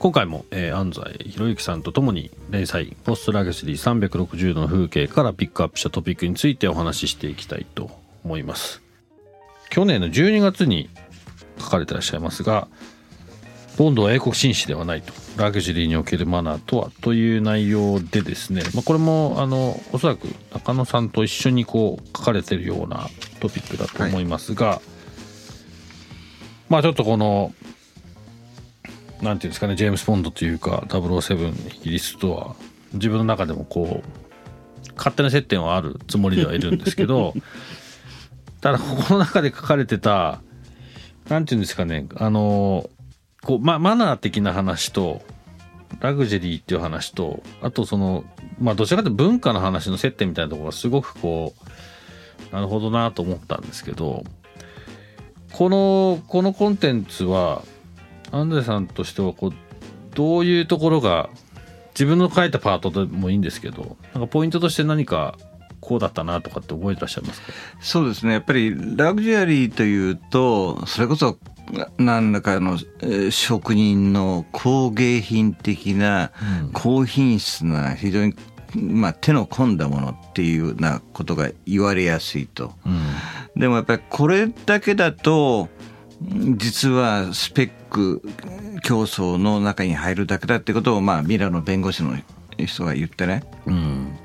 今回も、えー、安西博之さんとともに連載「ポストラグスリー360度の風景」からピックアップしたトピックについてお話ししていきたいと思います。去年の12月に書かれてらっしゃいますがボンドは英国紳士ではないと。ラグジュアリーにおけるマナーとはという内容でですね、まあ、これもあのおそらく中野さんと一緒にこう書かれてるようなトピックだと思いますが、はい、まあちょっとこのなんていうんですかねジェームス・ボンドというか007イギリスとは自分の中でもこう勝手な接点はあるつもりではいるんですけど ただここの中で書かれてたなんていうんですかねあのこう、ま、マナー的な話とラグジュアリーっていう話とあとそのまあどちらかというと文化の話の接点みたいなところがすごくこうなるほどなと思ったんですけどこのこのコンテンツはアンドレさんとしてはこうどういうところが自分の書いたパートでもいいんですけどなんかポイントとして何かこうだったなとかって覚えてらっしゃいますか？そうですね。やっぱりラグジュアリーというとそれこそ何らかの、職人の工芸品的な、高品質な非常にまあ、手の込んだものっていうようなことが言われやすいと、うん、でもやっぱりこれだけだと実はスペック競争の中に入るだけだってことを、まあ、ミラの弁護士の人が言ってね、うん、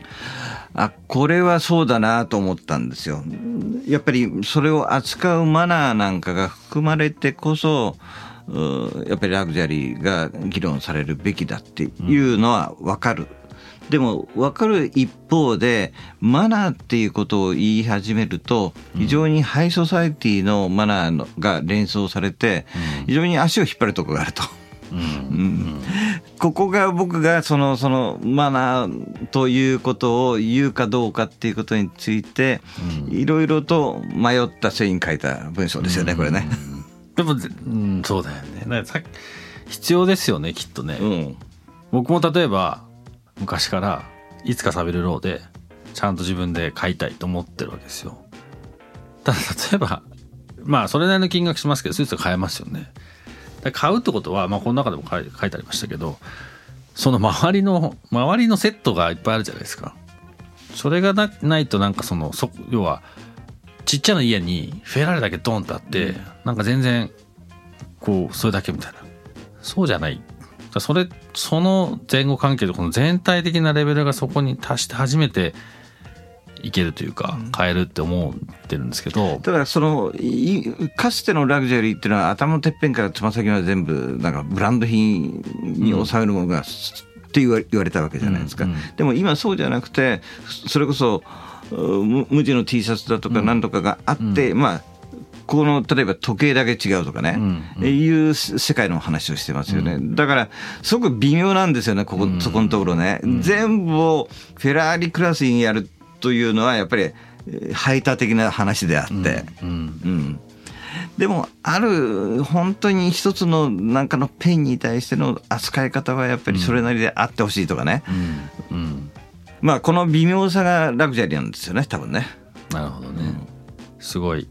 あこれはそうだなと思ったんですよ。やっぱりそれを扱うマナーなんかが含まれてこそやっぱりラグジュアリーが議論されるべきだっていうのは分かる。でも分かる一方でマナーっていうことを言い始めると非常にハイソサイティのマナーが連想されて非常に足を引っ張るところがあると。うん、ここが僕がそのそのマナーということを言うかどうかっていうことについていろいろと迷った末に書いた文章ですよね、これね。でも、うん、そうだよね。必要ですよねきっとね。うん、僕も例えば昔からいつか食べるろうでちゃんと自分で買いたいと思ってるわけですよ。ただ例えばまあそれなりの金額しますけどスーツ買えますよね。買うってことは、まあ、この中でも書いてありましたけどその周りの周りのセットがいっぱいあるじゃないですか。それがなないとなんかそのそ要はちっちゃな家にフェラーリだけドンってあって、うん、なんか全然こうそれだけみたいなそうじゃないそれその前後関係とこの全体的なレベルがそこに達して初めていけるというか変えるって思ってるんですけど、ただそのかつてのラグジュアリーっていうのは頭のてっぺんからつま先まで全部なんかブランド品に抑えるものが、って言わ言われたわけじゃないですか、うん。うん、でも今そうじゃなくてそれこそ無地の T シャツだとか何とかがあって、うん、まあこの例えば時計だけ違うとかね、うんうん、いう世界の話をしてますよね、うん、だからすごく微妙なんですよねここ、そこのところね、全部をフェラーリクラスにやるというのはやっぱり排他的な話であって、うんでもある本当に一つのなんかのペンに対しての扱い方はやっぱりそれなりであってほしいとかね、まあこの微妙さがラグジュアリーなんですよね多分ね。なるほどね、すごい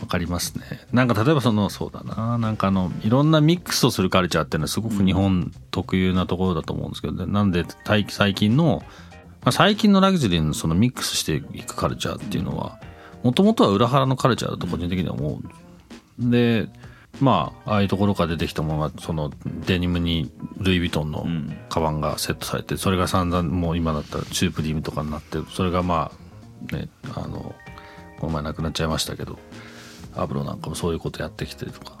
わかりますね。なんか例えばそのそうだな。なんかあのいろんなミックスをするカルチャーっていうのはすごく日本特有なところだと思うんですけど、ね、なんで最近の、まあ、最近のラグジュアリーのそのミックスしていくカルチャーっていうのはもともとは裏腹のカルチャーだと個人的には思うでまあああいうところから出てきたものがそのデニムにルイ・ヴィトンのカバンがセットされてそれが散々もう今だったらチュープディームとかになってそれがまあねあのこの前なくなっちゃいましたけどアブロなんかもそういうことやってきてるとか。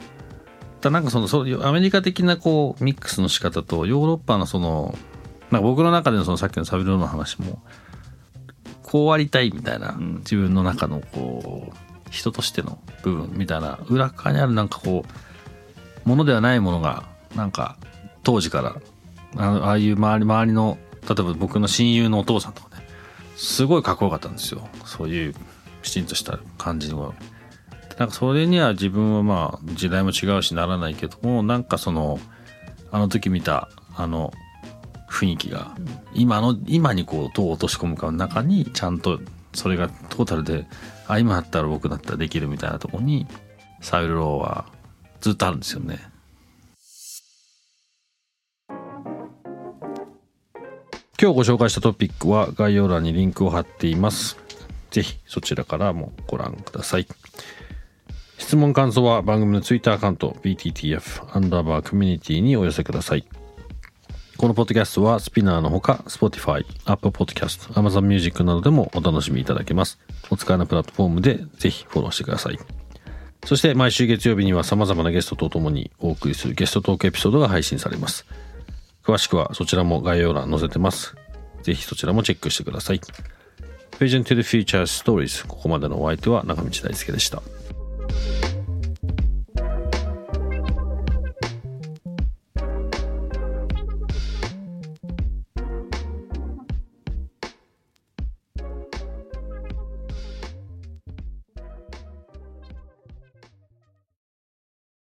だなんかそのそういうアメリカ的なこうミックスの仕方とヨーロッパのそのなんか僕の中でのそのさっきのサビロの話もこうありたいみたいな、自分の中のこう人としての部分みたいな裏側にあるなんかこうものではないものがなんか当時からああいう周り周りの例えば僕の親友のお父さんとかねすごいかっこよかったんですよ。そういうきちんとした感じのなんかそれには自分はまあ時代も違うしならないけどもなんかそのあの時見たあの雰囲気が今の今にこうどう落とし込むかの中にちゃんとそれがトータルであ今だったら僕だったらできるみたいなとこにサイルローはずっとあるんですよね。今日ご紹介したトピックは概要欄にリンクを貼っています。ぜひそちらからもご覧ください。質問感想は番組のツイッターアカウント BTTF アンダーバーコミュニティにお寄せください。このポッドキャストはスピナーのほか Spotify、Apple Podcast、Amazon Music などでもお楽しみいただけます。お使いのプラットフォームでぜひフォローしてください。そして毎週月曜日には様々なゲストとともにお送りするゲストトークエピソードが配信されます。詳しくはそちらも概要欄載せてます。ぜひそちらもチェックしてください。Vision to the Future Stories ここまでのお相手は中道大輔でした。